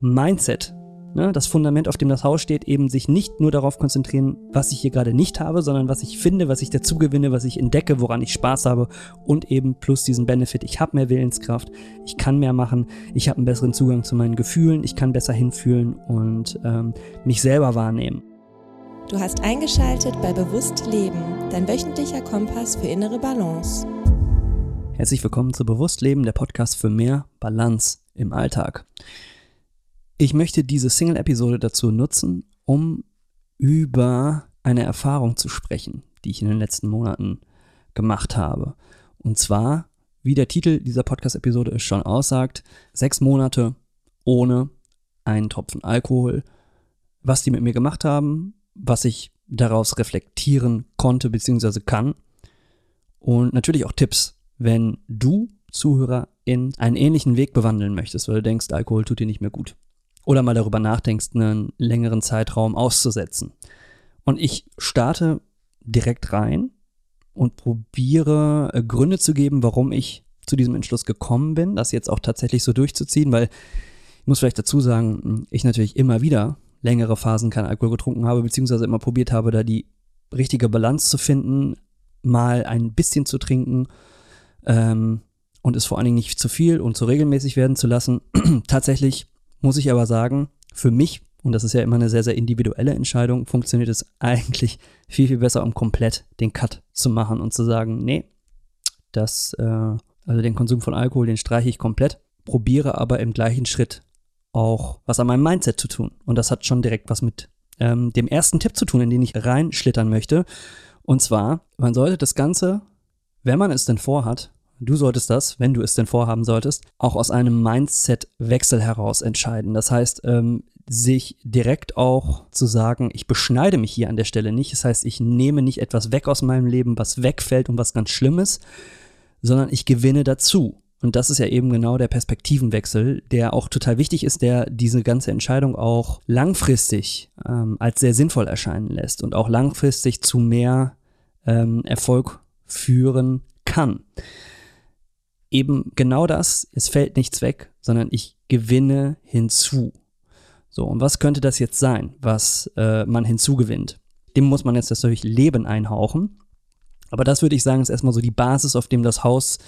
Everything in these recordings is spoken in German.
Mindset, ne, das Fundament, auf dem das Haus steht, eben sich nicht nur darauf konzentrieren, was ich hier gerade nicht habe, sondern was ich finde, was ich dazu gewinne, was ich entdecke, woran ich Spaß habe und eben plus diesen Benefit, ich habe mehr Willenskraft, ich kann mehr machen, ich habe einen besseren Zugang zu meinen Gefühlen, ich kann besser hinfühlen und ähm, mich selber wahrnehmen. Du hast eingeschaltet bei Bewusst Leben, dein wöchentlicher Kompass für innere Balance. Herzlich willkommen zu Bewusst Leben, der Podcast für mehr Balance im Alltag. Ich möchte diese Single-Episode dazu nutzen, um über eine Erfahrung zu sprechen, die ich in den letzten Monaten gemacht habe. Und zwar, wie der Titel dieser Podcast-Episode es schon aussagt, sechs Monate ohne einen Tropfen Alkohol, was die mit mir gemacht haben, was ich daraus reflektieren konnte bzw. kann und natürlich auch Tipps, wenn du Zuhörer in einen ähnlichen Weg bewandeln möchtest, weil du denkst, Alkohol tut dir nicht mehr gut oder mal darüber nachdenkst, einen längeren Zeitraum auszusetzen. Und ich starte direkt rein und probiere äh, Gründe zu geben, warum ich zu diesem Entschluss gekommen bin, das jetzt auch tatsächlich so durchzuziehen, weil ich muss vielleicht dazu sagen, ich natürlich immer wieder längere Phasen keinen Alkohol getrunken habe, beziehungsweise immer probiert habe, da die richtige Balance zu finden, mal ein bisschen zu trinken ähm, und es vor allen Dingen nicht zu viel und zu regelmäßig werden zu lassen. Tatsächlich muss ich aber sagen, für mich, und das ist ja immer eine sehr, sehr individuelle Entscheidung, funktioniert es eigentlich viel, viel besser, um komplett den Cut zu machen und zu sagen, nee, das, äh, also den Konsum von Alkohol, den streiche ich komplett, probiere aber im gleichen Schritt auch was an meinem Mindset zu tun. Und das hat schon direkt was mit ähm, dem ersten Tipp zu tun, in den ich reinschlittern möchte. Und zwar, man sollte das Ganze, wenn man es denn vorhat, Du solltest das, wenn du es denn vorhaben solltest, auch aus einem Mindset-Wechsel heraus entscheiden. Das heißt, ähm, sich direkt auch zu sagen, ich beschneide mich hier an der Stelle nicht. Das heißt, ich nehme nicht etwas weg aus meinem Leben, was wegfällt und was ganz Schlimmes, sondern ich gewinne dazu. Und das ist ja eben genau der Perspektivenwechsel, der auch total wichtig ist, der diese ganze Entscheidung auch langfristig ähm, als sehr sinnvoll erscheinen lässt und auch langfristig zu mehr ähm, Erfolg führen kann eben genau das, es fällt nichts weg, sondern ich gewinne hinzu. So, und was könnte das jetzt sein, was äh, man hinzugewinnt? Dem muss man jetzt natürlich Leben einhauchen. Aber das würde ich sagen, ist erstmal so die Basis, auf dem das Haus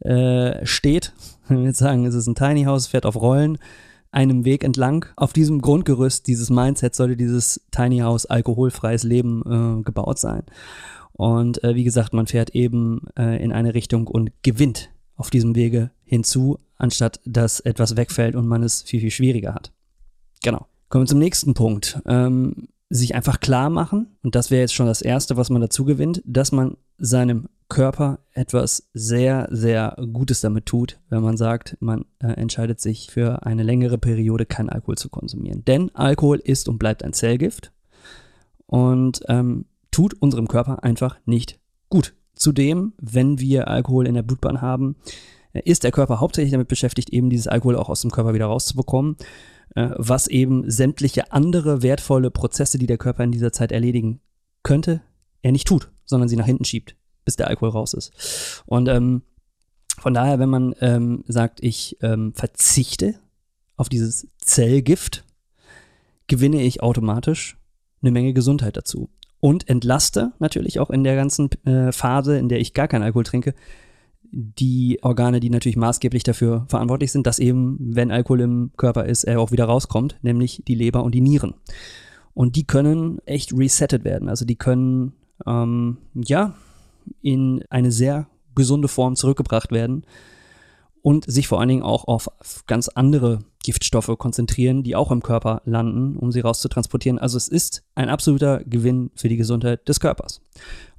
äh, steht. Wenn wir jetzt sagen, es ist ein Tiny House, fährt auf Rollen, einem Weg entlang. Auf diesem Grundgerüst, dieses Mindset, sollte dieses Tiny House alkoholfreies Leben äh, gebaut sein. Und äh, wie gesagt, man fährt eben äh, in eine Richtung und gewinnt auf diesem Wege hinzu, anstatt dass etwas wegfällt und man es viel, viel schwieriger hat. Genau. Kommen wir zum nächsten Punkt. Ähm, sich einfach klar machen, und das wäre jetzt schon das Erste, was man dazu gewinnt, dass man seinem Körper etwas sehr, sehr Gutes damit tut, wenn man sagt, man äh, entscheidet sich für eine längere Periode keinen Alkohol zu konsumieren. Denn Alkohol ist und bleibt ein Zellgift und ähm, tut unserem Körper einfach nicht gut. Zudem, wenn wir Alkohol in der Blutbahn haben, äh, ist der Körper hauptsächlich damit beschäftigt, eben dieses Alkohol auch aus dem Körper wieder rauszubekommen, äh, was eben sämtliche andere wertvolle Prozesse, die der Körper in dieser Zeit erledigen könnte, er nicht tut, sondern sie nach hinten schiebt, bis der Alkohol raus ist. Und ähm, von daher, wenn man ähm, sagt, ich ähm, verzichte auf dieses Zellgift, gewinne ich automatisch eine Menge Gesundheit dazu und entlaste natürlich auch in der ganzen äh, Phase, in der ich gar keinen Alkohol trinke, die Organe, die natürlich maßgeblich dafür verantwortlich sind, dass eben, wenn Alkohol im Körper ist, er auch wieder rauskommt, nämlich die Leber und die Nieren. Und die können echt resettet werden. Also die können, ähm, ja, in eine sehr gesunde Form zurückgebracht werden und sich vor allen Dingen auch auf ganz andere Giftstoffe konzentrieren, die auch im Körper landen, um sie rauszutransportieren. Also es ist ein absoluter Gewinn für die Gesundheit des Körpers.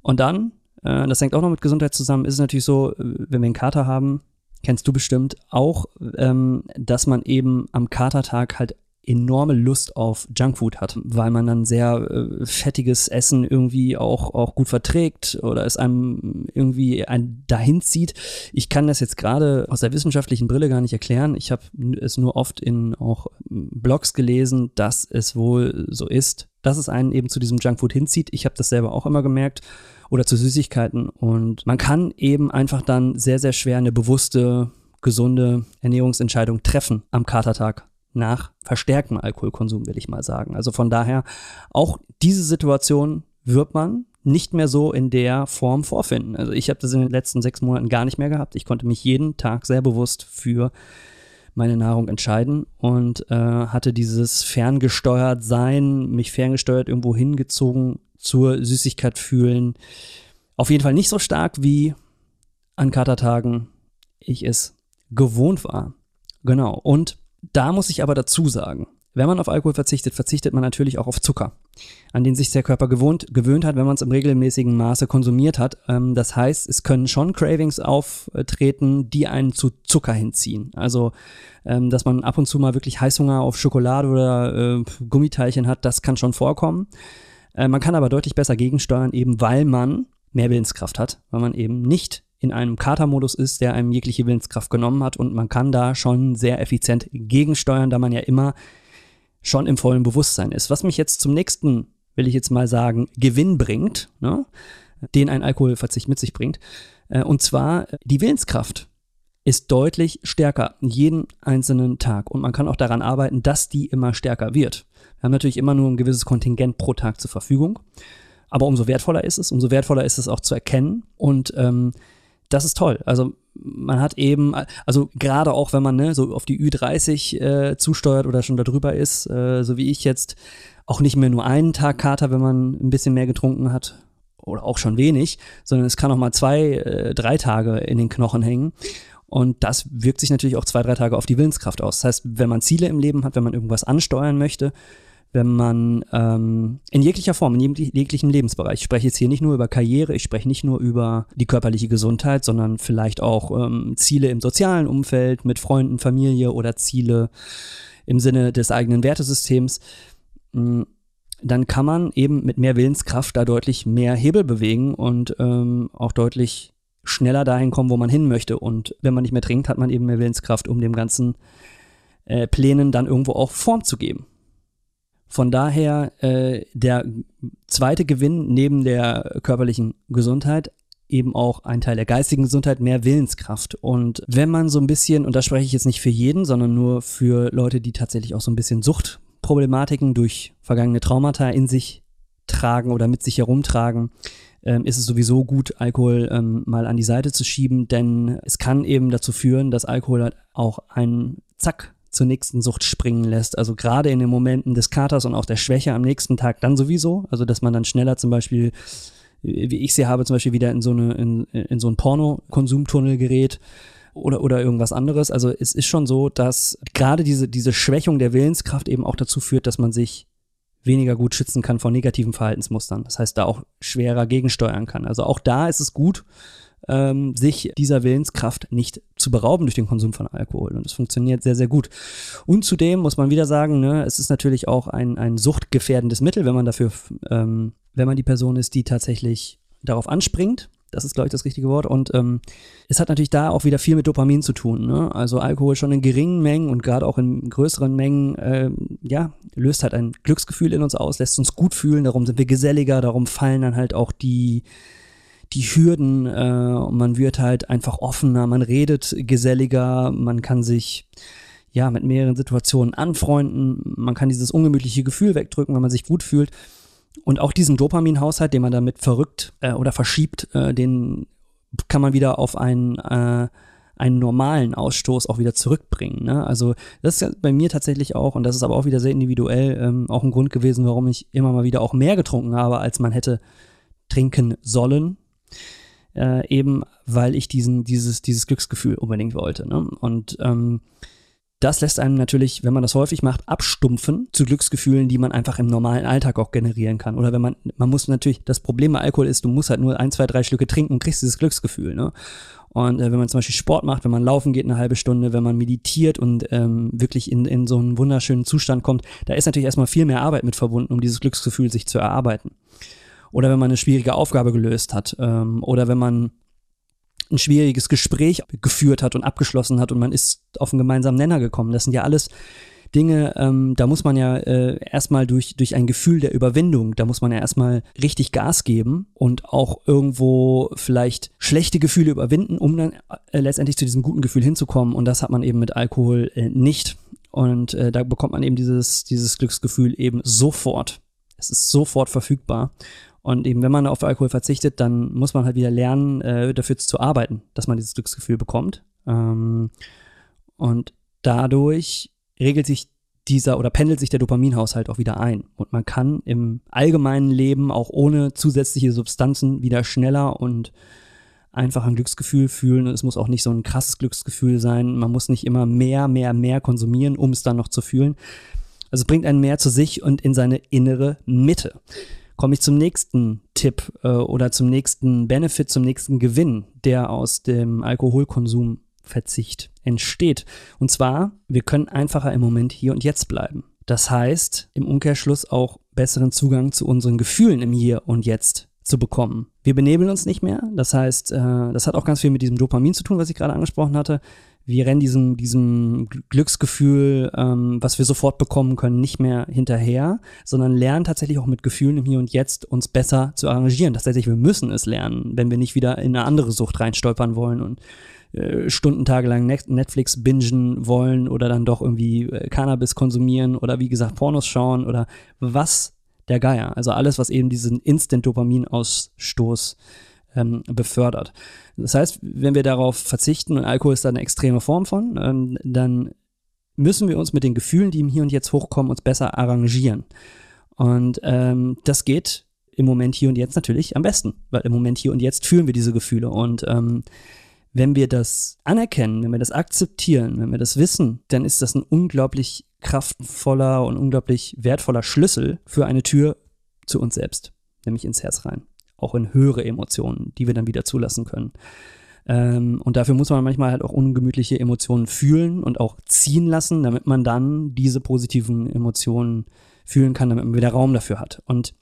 Und dann, äh, das hängt auch noch mit Gesundheit zusammen, ist es natürlich so, äh, wenn wir einen Kater haben, kennst du bestimmt auch, ähm, dass man eben am Katertag halt enorme Lust auf Junkfood hat, weil man dann sehr äh, fettiges Essen irgendwie auch, auch gut verträgt oder es einem irgendwie ein dahin zieht. Ich kann das jetzt gerade aus der wissenschaftlichen Brille gar nicht erklären. Ich habe es nur oft in auch Blogs gelesen, dass es wohl so ist, dass es einen eben zu diesem Junkfood hinzieht. Ich habe das selber auch immer gemerkt oder zu Süßigkeiten und man kann eben einfach dann sehr, sehr schwer eine bewusste, gesunde Ernährungsentscheidung treffen am Katertag nach verstärktem Alkoholkonsum, will ich mal sagen. Also von daher, auch diese Situation wird man nicht mehr so in der Form vorfinden. Also ich habe das in den letzten sechs Monaten gar nicht mehr gehabt. Ich konnte mich jeden Tag sehr bewusst für meine Nahrung entscheiden und äh, hatte dieses ferngesteuert sein, mich ferngesteuert irgendwo hingezogen zur Süßigkeit fühlen. Auf jeden Fall nicht so stark wie an Katertagen ich es gewohnt war. Genau. Und da muss ich aber dazu sagen, wenn man auf Alkohol verzichtet, verzichtet man natürlich auch auf Zucker, an den sich der Körper gewohnt, gewöhnt hat, wenn man es im regelmäßigen Maße konsumiert hat. Ähm, das heißt, es können schon Cravings auftreten, die einen zu Zucker hinziehen. Also, ähm, dass man ab und zu mal wirklich Heißhunger auf Schokolade oder äh, Gummiteilchen hat, das kann schon vorkommen. Äh, man kann aber deutlich besser gegensteuern, eben weil man mehr Willenskraft hat, weil man eben nicht in einem Katermodus ist, der einem jegliche Willenskraft genommen hat und man kann da schon sehr effizient gegensteuern, da man ja immer schon im vollen Bewusstsein ist. Was mich jetzt zum nächsten, will ich jetzt mal sagen, Gewinn bringt, ne, den ein Alkoholverzicht mit sich bringt, äh, und zwar die Willenskraft ist deutlich stärker jeden einzelnen Tag und man kann auch daran arbeiten, dass die immer stärker wird. Wir haben natürlich immer nur ein gewisses Kontingent pro Tag zur Verfügung, aber umso wertvoller ist es, umso wertvoller ist es auch zu erkennen und ähm, das ist toll. Also man hat eben, also gerade auch wenn man ne, so auf die Ü30 äh, zusteuert oder schon darüber ist, äh, so wie ich jetzt, auch nicht mehr nur einen Tag Kater, wenn man ein bisschen mehr getrunken hat oder auch schon wenig, sondern es kann auch mal zwei, äh, drei Tage in den Knochen hängen. Und das wirkt sich natürlich auch zwei, drei Tage auf die Willenskraft aus. Das heißt, wenn man Ziele im Leben hat, wenn man irgendwas ansteuern möchte, wenn man ähm, in jeglicher Form, in jeglichem Lebensbereich, ich spreche jetzt hier nicht nur über Karriere, ich spreche nicht nur über die körperliche Gesundheit, sondern vielleicht auch ähm, Ziele im sozialen Umfeld mit Freunden, Familie oder Ziele im Sinne des eigenen Wertesystems, mm, dann kann man eben mit mehr Willenskraft da deutlich mehr Hebel bewegen und ähm, auch deutlich schneller dahin kommen, wo man hin möchte. Und wenn man nicht mehr trinkt, hat man eben mehr Willenskraft, um dem ganzen äh, Plänen dann irgendwo auch Form zu geben. Von daher äh, der zweite Gewinn neben der körperlichen Gesundheit eben auch ein Teil der geistigen Gesundheit, mehr Willenskraft. Und wenn man so ein bisschen, und da spreche ich jetzt nicht für jeden, sondern nur für Leute, die tatsächlich auch so ein bisschen Suchtproblematiken durch vergangene Traumata in sich tragen oder mit sich herumtragen, ähm, ist es sowieso gut, Alkohol ähm, mal an die Seite zu schieben, denn es kann eben dazu führen, dass Alkohol halt auch einen Zack zur nächsten Sucht springen lässt. Also gerade in den Momenten des Katers und auch der Schwäche am nächsten Tag dann sowieso. Also dass man dann schneller zum Beispiel, wie ich sie habe, zum Beispiel wieder in so eine, in, in so ein Porno-Konsumtunnel gerät oder, oder irgendwas anderes. Also es ist schon so, dass gerade diese, diese Schwächung der Willenskraft eben auch dazu führt, dass man sich weniger gut schützen kann vor negativen Verhaltensmustern. Das heißt, da auch schwerer gegensteuern kann. Also auch da ist es gut, ähm, sich dieser Willenskraft nicht zu berauben durch den Konsum von Alkohol. Und es funktioniert sehr, sehr gut. Und zudem muss man wieder sagen, ne, es ist natürlich auch ein, ein suchtgefährdendes Mittel, wenn man dafür, ähm, wenn man die Person ist, die tatsächlich darauf anspringt. Das ist, glaube ich, das richtige Wort. Und ähm, es hat natürlich da auch wieder viel mit Dopamin zu tun. Ne? Also Alkohol schon in geringen Mengen und gerade auch in größeren Mengen, äh, ja, löst halt ein Glücksgefühl in uns aus, lässt uns gut fühlen, darum sind wir geselliger, darum fallen dann halt auch die, die Hürden äh, und man wird halt einfach offener, man redet geselliger, man kann sich ja mit mehreren Situationen anfreunden, man kann dieses ungemütliche Gefühl wegdrücken, wenn man sich gut fühlt. Und auch diesen Dopaminhaushalt, den man damit verrückt äh, oder verschiebt, äh, den kann man wieder auf einen, äh, einen normalen Ausstoß auch wieder zurückbringen. Ne? Also das ist bei mir tatsächlich auch, und das ist aber auch wieder sehr individuell, ähm, auch ein Grund gewesen, warum ich immer mal wieder auch mehr getrunken habe, als man hätte trinken sollen äh, eben weil ich diesen, dieses, dieses Glücksgefühl unbedingt wollte. Ne? Und ähm, das lässt einem natürlich, wenn man das häufig macht, abstumpfen zu Glücksgefühlen, die man einfach im normalen Alltag auch generieren kann. Oder wenn man, man muss natürlich, das Problem bei Alkohol ist, du musst halt nur ein, zwei, drei Schlücke trinken und kriegst dieses Glücksgefühl. Ne? Und äh, wenn man zum Beispiel Sport macht, wenn man laufen geht eine halbe Stunde, wenn man meditiert und ähm, wirklich in, in so einen wunderschönen Zustand kommt, da ist natürlich erstmal viel mehr Arbeit mit verbunden, um dieses Glücksgefühl sich zu erarbeiten oder wenn man eine schwierige Aufgabe gelöst hat ähm, oder wenn man ein schwieriges Gespräch geführt hat und abgeschlossen hat und man ist auf einen gemeinsamen Nenner gekommen. Das sind ja alles Dinge, ähm, da muss man ja äh, erstmal durch, durch ein Gefühl der Überwindung, da muss man ja erstmal richtig Gas geben und auch irgendwo vielleicht schlechte Gefühle überwinden, um dann äh, letztendlich zu diesem guten Gefühl hinzukommen. Und das hat man eben mit Alkohol äh, nicht. Und äh, da bekommt man eben dieses, dieses Glücksgefühl eben sofort. Es ist sofort verfügbar. Und eben, wenn man auf Alkohol verzichtet, dann muss man halt wieder lernen, äh, dafür zu arbeiten, dass man dieses Glücksgefühl bekommt. Ähm, und dadurch regelt sich dieser oder pendelt sich der Dopaminhaushalt auch wieder ein. Und man kann im allgemeinen Leben auch ohne zusätzliche Substanzen wieder schneller und einfach ein Glücksgefühl fühlen. Und es muss auch nicht so ein krasses Glücksgefühl sein. Man muss nicht immer mehr, mehr, mehr konsumieren, um es dann noch zu fühlen. Also bringt einen mehr zu sich und in seine innere Mitte. Komme ich zum nächsten Tipp äh, oder zum nächsten Benefit, zum nächsten Gewinn, der aus dem Alkoholkonsum Verzicht entsteht. Und zwar, wir können einfacher im Moment hier und jetzt bleiben. Das heißt, im Umkehrschluss auch besseren Zugang zu unseren Gefühlen im Hier und Jetzt zu bekommen. Wir benebeln uns nicht mehr. Das heißt, äh, das hat auch ganz viel mit diesem Dopamin zu tun, was ich gerade angesprochen hatte. Wir rennen diesem, diesem Glücksgefühl, ähm, was wir sofort bekommen können, nicht mehr hinterher, sondern lernen tatsächlich auch mit Gefühlen im Hier und Jetzt uns besser zu arrangieren. Tatsächlich, wir müssen es lernen, wenn wir nicht wieder in eine andere Sucht reinstolpern wollen und äh, lang Netflix bingen wollen oder dann doch irgendwie äh, Cannabis konsumieren oder wie gesagt Pornos schauen oder was der Geier. Also alles, was eben diesen Instant-Dopaminausstoß ähm, befördert. Das heißt, wenn wir darauf verzichten und Alkohol ist da eine extreme Form von, ähm, dann müssen wir uns mit den Gefühlen, die im Hier und Jetzt hochkommen, uns besser arrangieren. Und ähm, das geht im Moment hier und jetzt natürlich am besten, weil im Moment hier und jetzt fühlen wir diese Gefühle und ähm, wenn wir das anerkennen, wenn wir das akzeptieren, wenn wir das wissen, dann ist das ein unglaublich kraftvoller und unglaublich wertvoller Schlüssel für eine Tür zu uns selbst, nämlich ins Herz rein. Auch in höhere Emotionen, die wir dann wieder zulassen können. Ähm, und dafür muss man manchmal halt auch ungemütliche Emotionen fühlen und auch ziehen lassen, damit man dann diese positiven Emotionen fühlen kann, damit man wieder Raum dafür hat. Und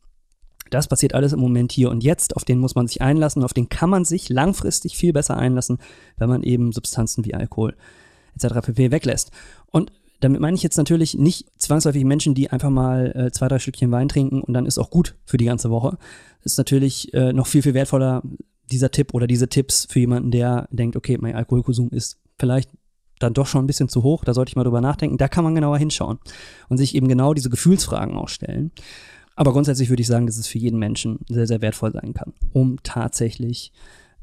das passiert alles im Moment hier und jetzt, auf den muss man sich einlassen, auf den kann man sich langfristig viel besser einlassen, wenn man eben Substanzen wie Alkohol etc. pp. weglässt. Und damit meine ich jetzt natürlich nicht zwangsläufig Menschen, die einfach mal äh, zwei, drei Stückchen Wein trinken und dann ist auch gut für die ganze Woche. Ist natürlich äh, noch viel, viel wertvoller, dieser Tipp oder diese Tipps für jemanden, der denkt, okay, mein Alkoholkonsum ist vielleicht dann doch schon ein bisschen zu hoch, da sollte ich mal drüber nachdenken. Da kann man genauer hinschauen und sich eben genau diese Gefühlsfragen auch stellen. Aber grundsätzlich würde ich sagen, dass es für jeden Menschen sehr, sehr wertvoll sein kann, um tatsächlich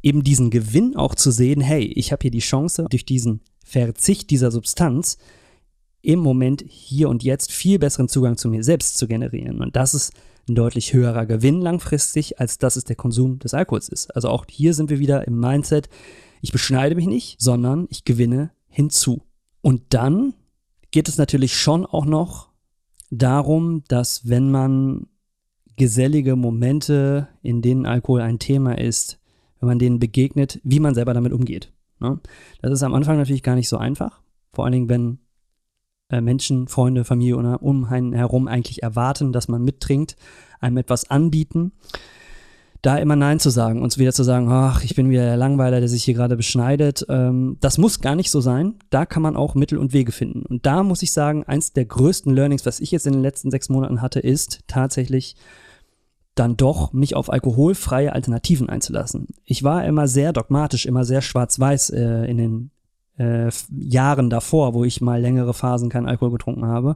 eben diesen Gewinn auch zu sehen, hey, ich habe hier die Chance, durch diesen Verzicht dieser Substanz im Moment hier und jetzt viel besseren Zugang zu mir selbst zu generieren. Und das ist ein deutlich höherer Gewinn langfristig, als das es der Konsum des Alkohols ist. Also auch hier sind wir wieder im Mindset, ich beschneide mich nicht, sondern ich gewinne hinzu. Und dann geht es natürlich schon auch noch darum, dass wenn man gesellige Momente, in denen Alkohol ein Thema ist, wenn man denen begegnet, wie man selber damit umgeht. Ne? Das ist am Anfang natürlich gar nicht so einfach. Vor allen Dingen, wenn Menschen, Freunde, Familie oder um einen herum eigentlich erwarten, dass man mittrinkt, einem etwas anbieten da immer Nein zu sagen, uns wieder zu sagen, ach, ich bin wieder der Langweiler, der sich hier gerade beschneidet. Ähm, das muss gar nicht so sein. Da kann man auch Mittel und Wege finden. Und da muss ich sagen, eins der größten Learnings, was ich jetzt in den letzten sechs Monaten hatte, ist tatsächlich dann doch mich auf alkoholfreie Alternativen einzulassen. Ich war immer sehr dogmatisch, immer sehr schwarz-weiß äh, in den äh, Jahren davor, wo ich mal längere Phasen keinen Alkohol getrunken habe.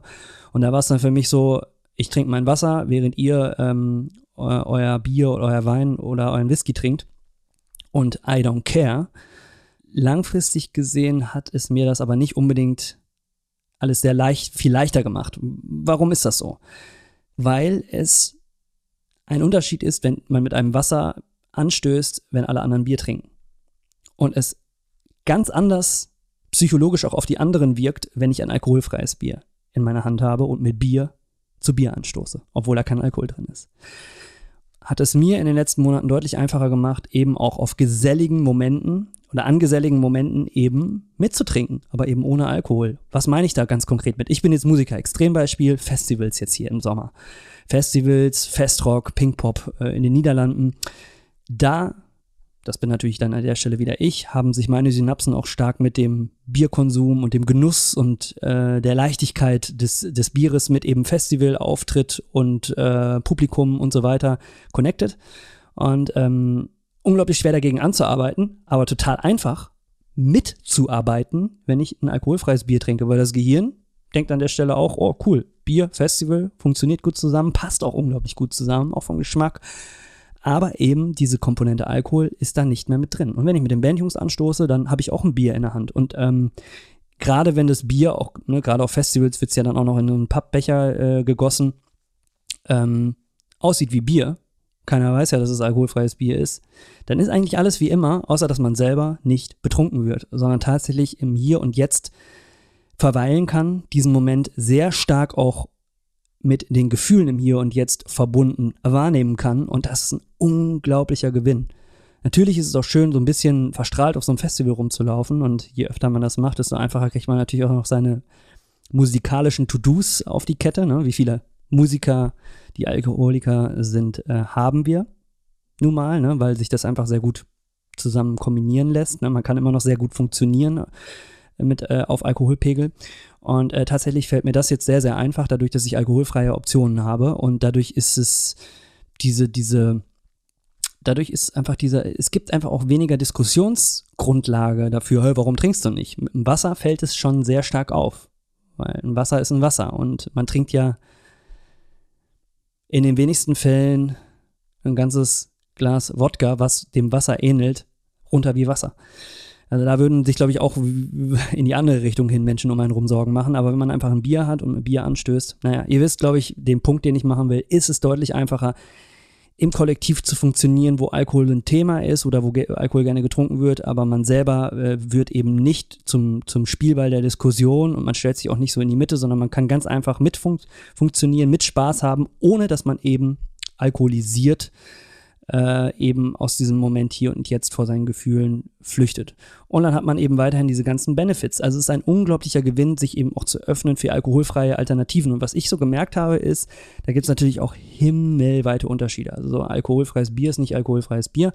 Und da war es dann für mich so, ich trinke mein Wasser, während ihr ähm, euer Bier oder euer Wein oder euren Whisky trinkt und I don't care. Langfristig gesehen hat es mir das aber nicht unbedingt alles sehr leicht, viel leichter gemacht. Warum ist das so? Weil es ein Unterschied ist, wenn man mit einem Wasser anstößt, wenn alle anderen Bier trinken. Und es ganz anders psychologisch auch auf die anderen wirkt, wenn ich ein alkoholfreies Bier in meiner Hand habe und mit Bier zu Bier anstoße, obwohl da kein Alkohol drin ist hat es mir in den letzten Monaten deutlich einfacher gemacht, eben auch auf geselligen Momenten oder an geselligen Momenten eben mitzutrinken, aber eben ohne Alkohol. Was meine ich da ganz konkret mit? Ich bin jetzt Musiker, Extrembeispiel, Festivals jetzt hier im Sommer. Festivals, Festrock, Pinkpop äh, in den Niederlanden. Da das bin natürlich dann an der Stelle wieder ich, haben sich meine Synapsen auch stark mit dem Bierkonsum und dem Genuss und äh, der Leichtigkeit des, des Bieres mit eben Festival, Auftritt und äh, Publikum und so weiter connected. Und ähm, unglaublich schwer dagegen anzuarbeiten, aber total einfach mitzuarbeiten, wenn ich ein alkoholfreies Bier trinke, weil das Gehirn denkt an der Stelle auch, oh cool, Bier, Festival, funktioniert gut zusammen, passt auch unglaublich gut zusammen, auch vom Geschmack. Aber eben diese Komponente Alkohol ist da nicht mehr mit drin. Und wenn ich mit den Bandjungs anstoße, dann habe ich auch ein Bier in der Hand. Und ähm, gerade wenn das Bier auch, ne, gerade auf Festivals wird es ja dann auch noch in einen Pappbecher äh, gegossen, ähm, aussieht wie Bier, keiner weiß ja, dass es alkoholfreies Bier ist, dann ist eigentlich alles wie immer, außer dass man selber nicht betrunken wird, sondern tatsächlich im Hier und Jetzt verweilen kann, diesen Moment sehr stark auch mit den Gefühlen im Hier und Jetzt verbunden wahrnehmen kann und das ist ein unglaublicher Gewinn. Natürlich ist es auch schön, so ein bisschen verstrahlt auf so einem Festival rumzulaufen und je öfter man das macht, desto einfacher kriegt man natürlich auch noch seine musikalischen To-Dos auf die Kette. Ne? Wie viele Musiker, die Alkoholiker sind, äh, haben wir nun mal, ne? weil sich das einfach sehr gut zusammen kombinieren lässt. Ne? Man kann immer noch sehr gut funktionieren mit äh, auf Alkoholpegel. Und äh, tatsächlich fällt mir das jetzt sehr, sehr einfach, dadurch, dass ich alkoholfreie Optionen habe. Und dadurch ist es diese, diese, dadurch ist einfach dieser, es gibt einfach auch weniger Diskussionsgrundlage dafür, hey, warum trinkst du nicht? Mit dem Wasser fällt es schon sehr stark auf. Weil ein Wasser ist ein Wasser und man trinkt ja in den wenigsten Fällen ein ganzes Glas Wodka, was dem Wasser ähnelt, runter wie Wasser. Also da würden sich, glaube ich, auch in die andere Richtung hin Menschen um einen rum Sorgen machen. Aber wenn man einfach ein Bier hat und ein Bier anstößt, naja, ihr wisst, glaube ich, den Punkt, den ich machen will, ist es deutlich einfacher, im Kollektiv zu funktionieren, wo Alkohol ein Thema ist oder wo Alkohol gerne getrunken wird, aber man selber äh, wird eben nicht zum, zum Spielball der Diskussion und man stellt sich auch nicht so in die Mitte, sondern man kann ganz einfach mit fun funktionieren, mit Spaß haben, ohne dass man eben alkoholisiert äh, eben aus diesem Moment hier und jetzt vor seinen Gefühlen flüchtet. Und dann hat man eben weiterhin diese ganzen Benefits. Also es ist ein unglaublicher Gewinn, sich eben auch zu öffnen für alkoholfreie Alternativen. Und was ich so gemerkt habe, ist, da gibt es natürlich auch himmelweite Unterschiede. Also so alkoholfreies Bier ist nicht alkoholfreies Bier.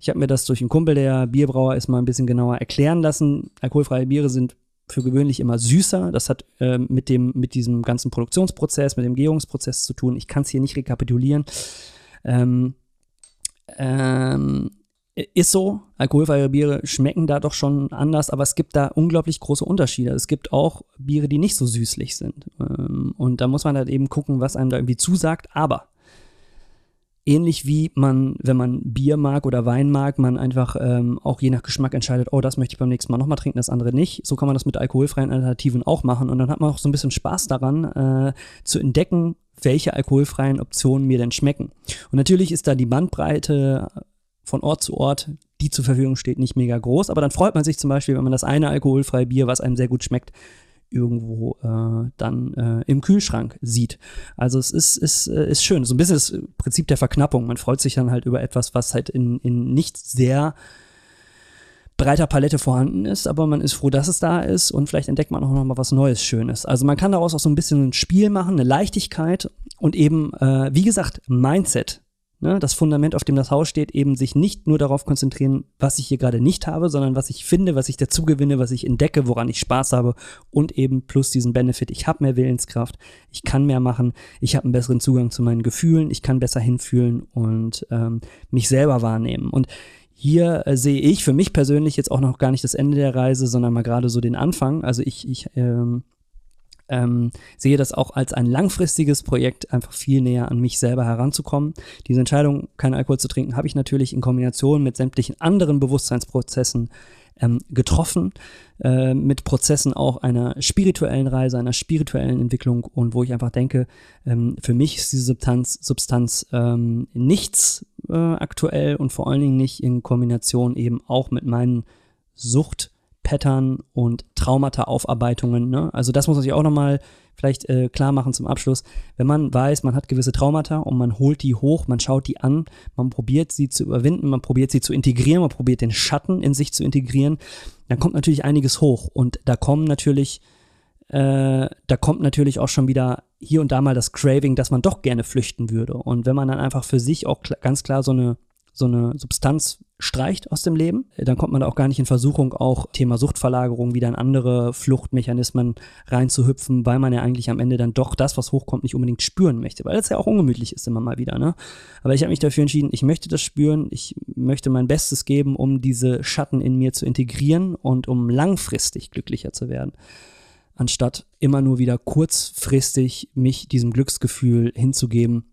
Ich habe mir das durch einen Kumpel, der Bierbrauer ist, mal ein bisschen genauer erklären lassen. Alkoholfreie Biere sind für gewöhnlich immer süßer. Das hat äh, mit, dem, mit diesem ganzen Produktionsprozess, mit dem Gärungsprozess zu tun. Ich kann es hier nicht rekapitulieren. Ähm, ähm, ist so, alkoholfreie Biere schmecken da doch schon anders, aber es gibt da unglaublich große Unterschiede. Es gibt auch Biere, die nicht so süßlich sind. Ähm, und da muss man halt eben gucken, was einem da irgendwie zusagt. Aber ähnlich wie man, wenn man Bier mag oder Wein mag, man einfach ähm, auch je nach Geschmack entscheidet, oh, das möchte ich beim nächsten Mal nochmal trinken, das andere nicht. So kann man das mit alkoholfreien Alternativen auch machen. Und dann hat man auch so ein bisschen Spaß daran, äh, zu entdecken, welche alkoholfreien Optionen mir denn schmecken. Und natürlich ist da die Bandbreite von Ort zu Ort, die zur Verfügung steht, nicht mega groß. Aber dann freut man sich zum Beispiel, wenn man das eine alkoholfreie Bier, was einem sehr gut schmeckt, irgendwo äh, dann äh, im Kühlschrank sieht. Also es ist, ist, äh, ist schön. So ein bisschen das Prinzip der Verknappung. Man freut sich dann halt über etwas, was halt in, in nicht sehr breiter Palette vorhanden ist, aber man ist froh, dass es da ist und vielleicht entdeckt man auch noch mal was Neues, Schönes. Also man kann daraus auch so ein bisschen ein Spiel machen, eine Leichtigkeit und eben, äh, wie gesagt, Mindset. Ne, das Fundament, auf dem das Haus steht, eben sich nicht nur darauf konzentrieren, was ich hier gerade nicht habe, sondern was ich finde, was ich dazu gewinne, was ich entdecke, woran ich Spaß habe und eben plus diesen Benefit. Ich habe mehr Willenskraft, ich kann mehr machen, ich habe einen besseren Zugang zu meinen Gefühlen, ich kann besser hinfühlen und ähm, mich selber wahrnehmen. Und hier äh, sehe ich für mich persönlich jetzt auch noch gar nicht das Ende der Reise, sondern mal gerade so den Anfang. Also ich, ich ähm, ähm, sehe das auch als ein langfristiges Projekt, einfach viel näher an mich selber heranzukommen. Diese Entscheidung, keinen Alkohol zu trinken, habe ich natürlich in Kombination mit sämtlichen anderen Bewusstseinsprozessen ähm, getroffen, äh, mit Prozessen auch einer spirituellen Reise, einer spirituellen Entwicklung und wo ich einfach denke, ähm, für mich ist diese Substanz, Substanz ähm, nichts äh, aktuell und vor allen Dingen nicht in Kombination eben auch mit meinen Sucht- Pattern und Traumata-Aufarbeitungen. Ne? Also das muss man sich auch nochmal vielleicht äh, klar machen zum Abschluss. Wenn man weiß, man hat gewisse Traumata und man holt die hoch, man schaut die an, man probiert sie zu überwinden, man probiert sie zu integrieren, man probiert den Schatten in sich zu integrieren, dann kommt natürlich einiges hoch und da kommen natürlich äh, da kommt natürlich auch schon wieder hier und da mal das Craving, dass man doch gerne flüchten würde. Und wenn man dann einfach für sich auch kl ganz klar so eine so eine Substanz streicht aus dem Leben, dann kommt man da auch gar nicht in Versuchung, auch Thema Suchtverlagerung wieder in andere Fluchtmechanismen reinzuhüpfen, weil man ja eigentlich am Ende dann doch das, was hochkommt, nicht unbedingt spüren möchte, weil das ja auch ungemütlich ist immer mal wieder. Ne? Aber ich habe mich dafür entschieden, ich möchte das spüren, ich möchte mein Bestes geben, um diese Schatten in mir zu integrieren und um langfristig glücklicher zu werden. anstatt immer nur wieder kurzfristig mich diesem Glücksgefühl hinzugeben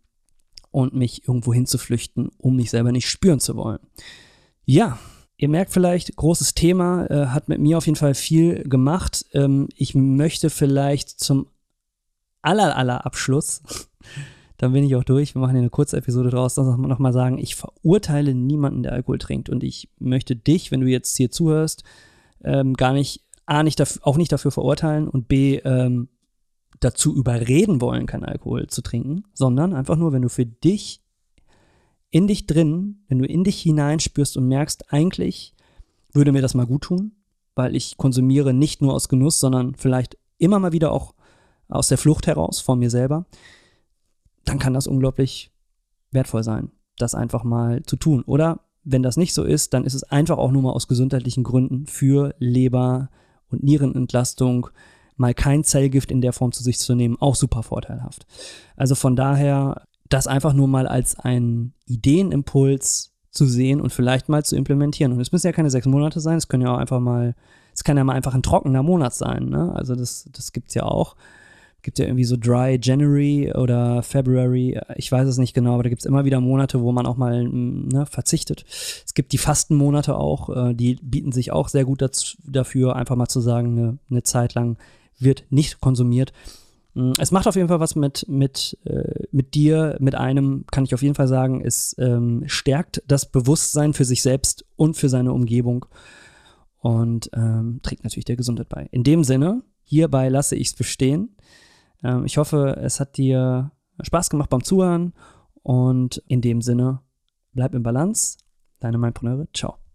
und mich irgendwo hinzuflüchten, um mich selber nicht spüren zu wollen. Ja, ihr merkt vielleicht, großes Thema, äh, hat mit mir auf jeden Fall viel gemacht. Ähm, ich möchte vielleicht zum aller, aller Abschluss, dann bin ich auch durch, wir machen hier eine kurze Episode draus, dann nochmal sagen, ich verurteile niemanden, der Alkohol trinkt und ich möchte dich, wenn du jetzt hier zuhörst, ähm, gar nicht, A, nicht dafür, auch nicht dafür verurteilen und B, ähm, dazu überreden wollen, keinen Alkohol zu trinken, sondern einfach nur, wenn du für dich in dich drin, wenn du in dich hineinspürst und merkst, eigentlich würde mir das mal gut tun, weil ich konsumiere nicht nur aus Genuss, sondern vielleicht immer mal wieder auch aus der Flucht heraus vor mir selber, dann kann das unglaublich wertvoll sein, das einfach mal zu tun. Oder wenn das nicht so ist, dann ist es einfach auch nur mal aus gesundheitlichen Gründen für Leber- und Nierenentlastung mal kein Zellgift in der Form zu sich zu nehmen, auch super vorteilhaft. Also von daher das einfach nur mal als einen Ideenimpuls zu sehen und vielleicht mal zu implementieren. Und es müssen ja keine sechs Monate sein, es können ja auch einfach mal, es kann ja mal einfach ein trockener Monat sein. Ne? Also das, das gibt es ja auch. Gibt ja irgendwie so Dry January oder February, ich weiß es nicht genau, aber da gibt es immer wieder Monate, wo man auch mal ne, verzichtet. Es gibt die Fastenmonate auch, äh, die bieten sich auch sehr gut dazu, dafür, einfach mal zu sagen, eine, eine Zeit lang wird nicht konsumiert. Mm, es macht auf jeden Fall was mit, mit, äh, mit dir, mit einem, kann ich auf jeden Fall sagen. Es ähm, stärkt das Bewusstsein für sich selbst und für seine Umgebung und ähm, trägt natürlich der Gesundheit bei. In dem Sinne, hierbei lasse ich es bestehen. Ähm, ich hoffe, es hat dir Spaß gemacht beim Zuhören und in dem Sinne, bleib im Balance. Deine Mindpreneure. Ciao.